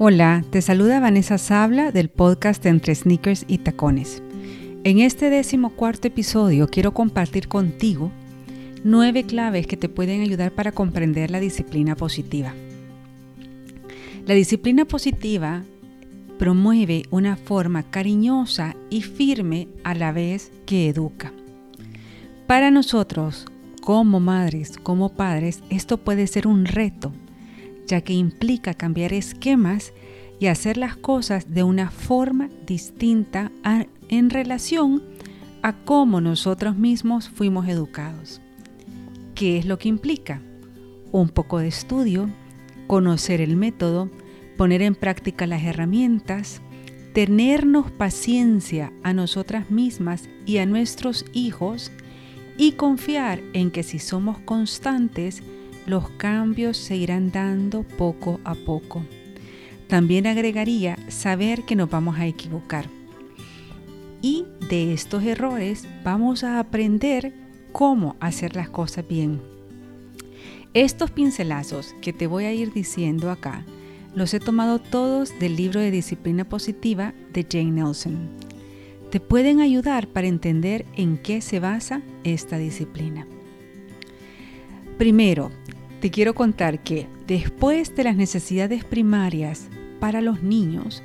Hola, te saluda Vanessa Sabla del podcast Entre Sneakers y Tacones. En este décimo cuarto episodio quiero compartir contigo nueve claves que te pueden ayudar para comprender la disciplina positiva. La disciplina positiva promueve una forma cariñosa y firme a la vez que educa. Para nosotros, como madres, como padres, esto puede ser un reto ya que implica cambiar esquemas y hacer las cosas de una forma distinta en relación a cómo nosotros mismos fuimos educados. ¿Qué es lo que implica? Un poco de estudio, conocer el método, poner en práctica las herramientas, tenernos paciencia a nosotras mismas y a nuestros hijos y confiar en que si somos constantes, los cambios se irán dando poco a poco. También agregaría saber que nos vamos a equivocar. Y de estos errores vamos a aprender cómo hacer las cosas bien. Estos pincelazos que te voy a ir diciendo acá, los he tomado todos del libro de Disciplina Positiva de Jane Nelson. Te pueden ayudar para entender en qué se basa esta disciplina. Primero, te quiero contar que después de las necesidades primarias para los niños,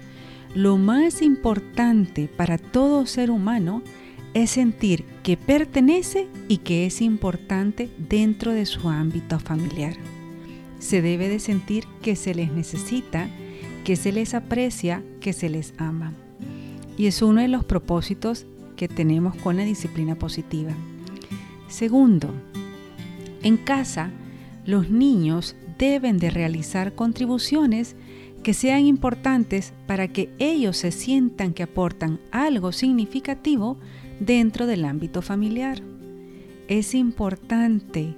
lo más importante para todo ser humano es sentir que pertenece y que es importante dentro de su ámbito familiar. Se debe de sentir que se les necesita, que se les aprecia, que se les ama. Y es uno de los propósitos que tenemos con la disciplina positiva. Segundo, en casa los niños deben de realizar contribuciones que sean importantes para que ellos se sientan que aportan algo significativo dentro del ámbito familiar. Es importante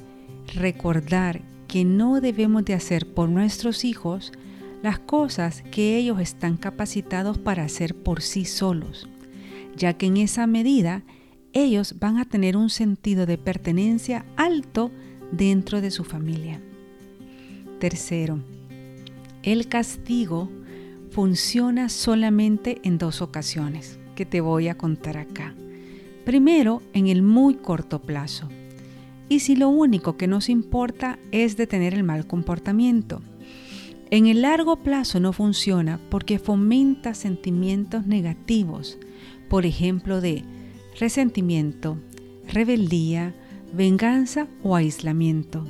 recordar que no debemos de hacer por nuestros hijos las cosas que ellos están capacitados para hacer por sí solos, ya que en esa medida ellos van a tener un sentido de pertenencia alto dentro de su familia. Tercero, el castigo funciona solamente en dos ocasiones que te voy a contar acá. Primero, en el muy corto plazo. Y si lo único que nos importa es detener el mal comportamiento. En el largo plazo no funciona porque fomenta sentimientos negativos, por ejemplo de resentimiento, rebeldía, venganza o aislamiento.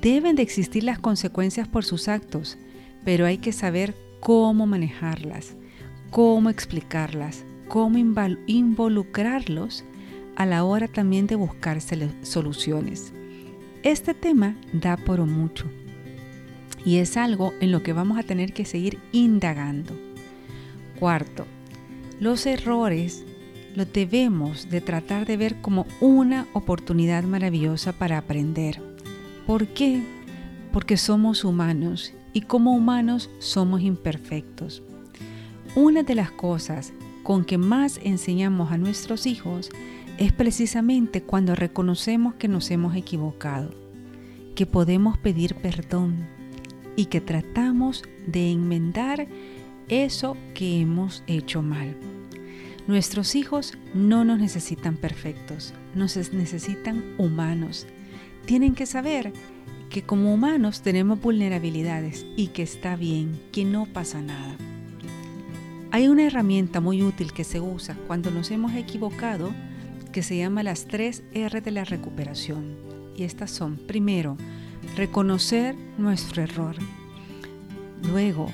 Deben de existir las consecuencias por sus actos, pero hay que saber cómo manejarlas, cómo explicarlas, cómo involucrarlos a la hora también de buscar soluciones. Este tema da por mucho y es algo en lo que vamos a tener que seguir indagando. Cuarto, los errores lo debemos de tratar de ver como una oportunidad maravillosa para aprender. ¿Por qué? Porque somos humanos y como humanos somos imperfectos. Una de las cosas con que más enseñamos a nuestros hijos es precisamente cuando reconocemos que nos hemos equivocado, que podemos pedir perdón y que tratamos de enmendar eso que hemos hecho mal. Nuestros hijos no nos necesitan perfectos, nos necesitan humanos. Tienen que saber que como humanos tenemos vulnerabilidades y que está bien, que no pasa nada. Hay una herramienta muy útil que se usa cuando nos hemos equivocado que se llama las tres R de la recuperación. Y estas son, primero, reconocer nuestro error. Luego,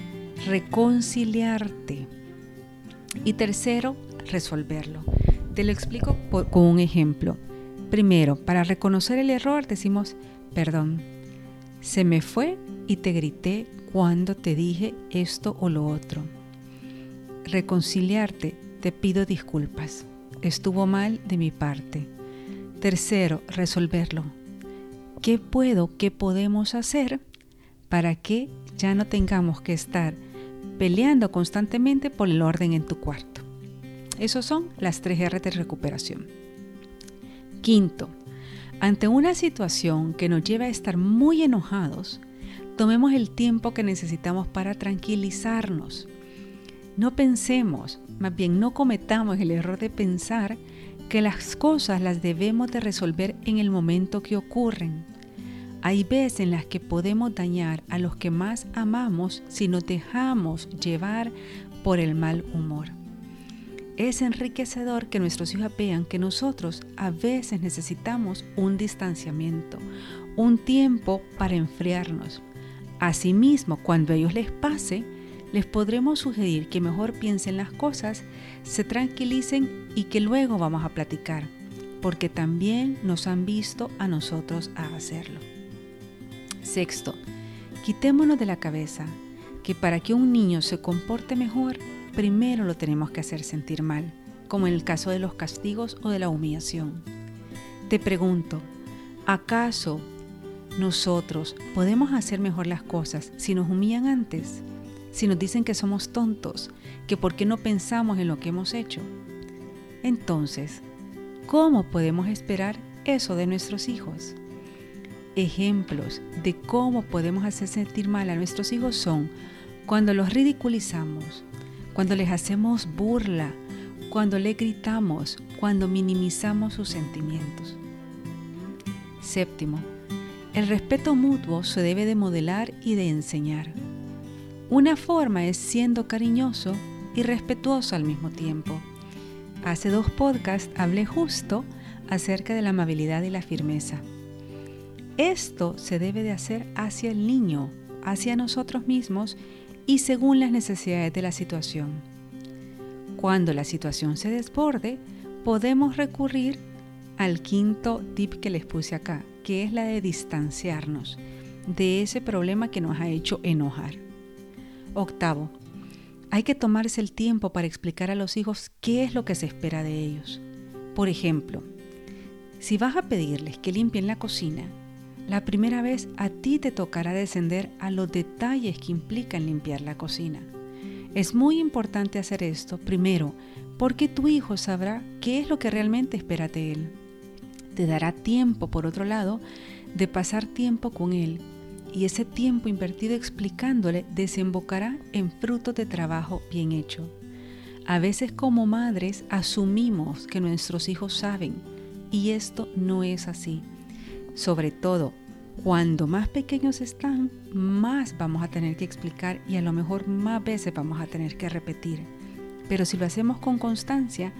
reconciliarte. Y tercero, resolverlo. Te lo explico con un ejemplo. Primero, para reconocer el error decimos, perdón, se me fue y te grité cuando te dije esto o lo otro. Reconciliarte, te pido disculpas. Estuvo mal de mi parte. Tercero, resolverlo. ¿Qué puedo, qué podemos hacer para que ya no tengamos que estar peleando constantemente por el orden en tu cuarto? Esos son las tres R de recuperación. Quinto, ante una situación que nos lleva a estar muy enojados, tomemos el tiempo que necesitamos para tranquilizarnos. No pensemos, más bien no cometamos el error de pensar que las cosas las debemos de resolver en el momento que ocurren. Hay veces en las que podemos dañar a los que más amamos si nos dejamos llevar por el mal humor. Es enriquecedor que nuestros hijos vean que nosotros a veces necesitamos un distanciamiento, un tiempo para enfriarnos. Asimismo, cuando a ellos les pase, les podremos sugerir que mejor piensen las cosas, se tranquilicen y que luego vamos a platicar, porque también nos han visto a nosotros a hacerlo. Sexto, quitémonos de la cabeza que para que un niño se comporte mejor, primero lo tenemos que hacer sentir mal, como en el caso de los castigos o de la humillación. Te pregunto, ¿acaso nosotros podemos hacer mejor las cosas si nos humillan antes? Si nos dicen que somos tontos, que por qué no pensamos en lo que hemos hecho. Entonces, ¿cómo podemos esperar eso de nuestros hijos? Ejemplos de cómo podemos hacer sentir mal a nuestros hijos son cuando los ridiculizamos, cuando les hacemos burla, cuando le gritamos, cuando minimizamos sus sentimientos. Séptimo, el respeto mutuo se debe de modelar y de enseñar. Una forma es siendo cariñoso y respetuoso al mismo tiempo. Hace dos podcasts hablé justo acerca de la amabilidad y la firmeza. Esto se debe de hacer hacia el niño, hacia nosotros mismos y según las necesidades de la situación. Cuando la situación se desborde, podemos recurrir al quinto tip que les puse acá, que es la de distanciarnos de ese problema que nos ha hecho enojar. Octavo, hay que tomarse el tiempo para explicar a los hijos qué es lo que se espera de ellos. Por ejemplo, si vas a pedirles que limpien la cocina, la primera vez a ti te tocará descender a los detalles que implican limpiar la cocina. Es muy importante hacer esto primero porque tu hijo sabrá qué es lo que realmente espera de él. Te dará tiempo, por otro lado, de pasar tiempo con él y ese tiempo invertido explicándole desembocará en frutos de trabajo bien hecho. A veces como madres asumimos que nuestros hijos saben y esto no es así. Sobre todo, cuando más pequeños están, más vamos a tener que explicar y a lo mejor más veces vamos a tener que repetir. Pero si lo hacemos con constancia,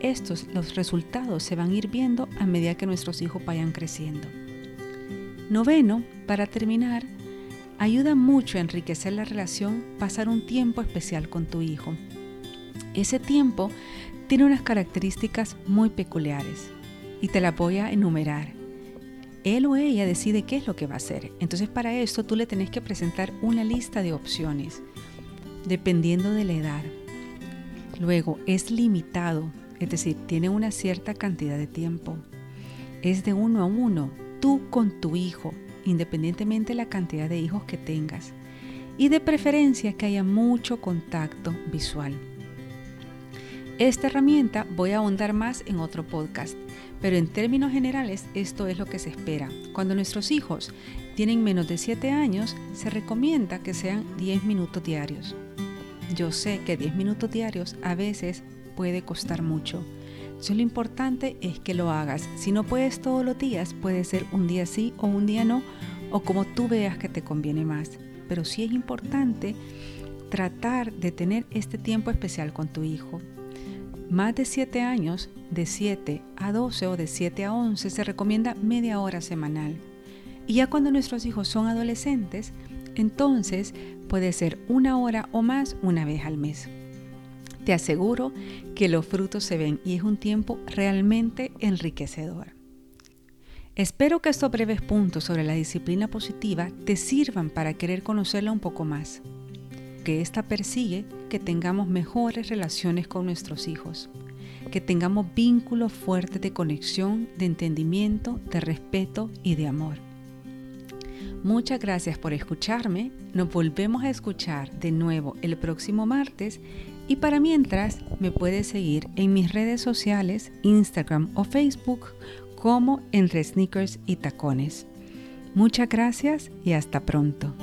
estos los resultados se van a ir viendo a medida que nuestros hijos vayan creciendo. Noveno, para terminar, ayuda mucho a enriquecer la relación pasar un tiempo especial con tu hijo. Ese tiempo tiene unas características muy peculiares y te las voy a enumerar él o ella decide qué es lo que va a hacer. Entonces para esto tú le tenés que presentar una lista de opciones, dependiendo de la edad. Luego es limitado, es decir, tiene una cierta cantidad de tiempo. Es de uno a uno, tú con tu hijo, independientemente de la cantidad de hijos que tengas. Y de preferencia que haya mucho contacto visual. Esta herramienta voy a ahondar más en otro podcast, pero en términos generales esto es lo que se espera. Cuando nuestros hijos tienen menos de 7 años, se recomienda que sean 10 minutos diarios. Yo sé que 10 minutos diarios a veces puede costar mucho. lo importante es que lo hagas. Si no puedes todos los días, puede ser un día sí o un día no, o como tú veas que te conviene más. Pero sí es importante tratar de tener este tiempo especial con tu hijo. Más de 7 años, de 7 a 12 o de 7 a 11, se recomienda media hora semanal. Y ya cuando nuestros hijos son adolescentes, entonces puede ser una hora o más una vez al mes. Te aseguro que los frutos se ven y es un tiempo realmente enriquecedor. Espero que estos breves puntos sobre la disciplina positiva te sirvan para querer conocerla un poco más que ésta persigue que tengamos mejores relaciones con nuestros hijos, que tengamos vínculos fuertes de conexión, de entendimiento, de respeto y de amor. Muchas gracias por escucharme. Nos volvemos a escuchar de nuevo el próximo martes y para mientras me puedes seguir en mis redes sociales, Instagram o Facebook como entre sneakers y tacones. Muchas gracias y hasta pronto.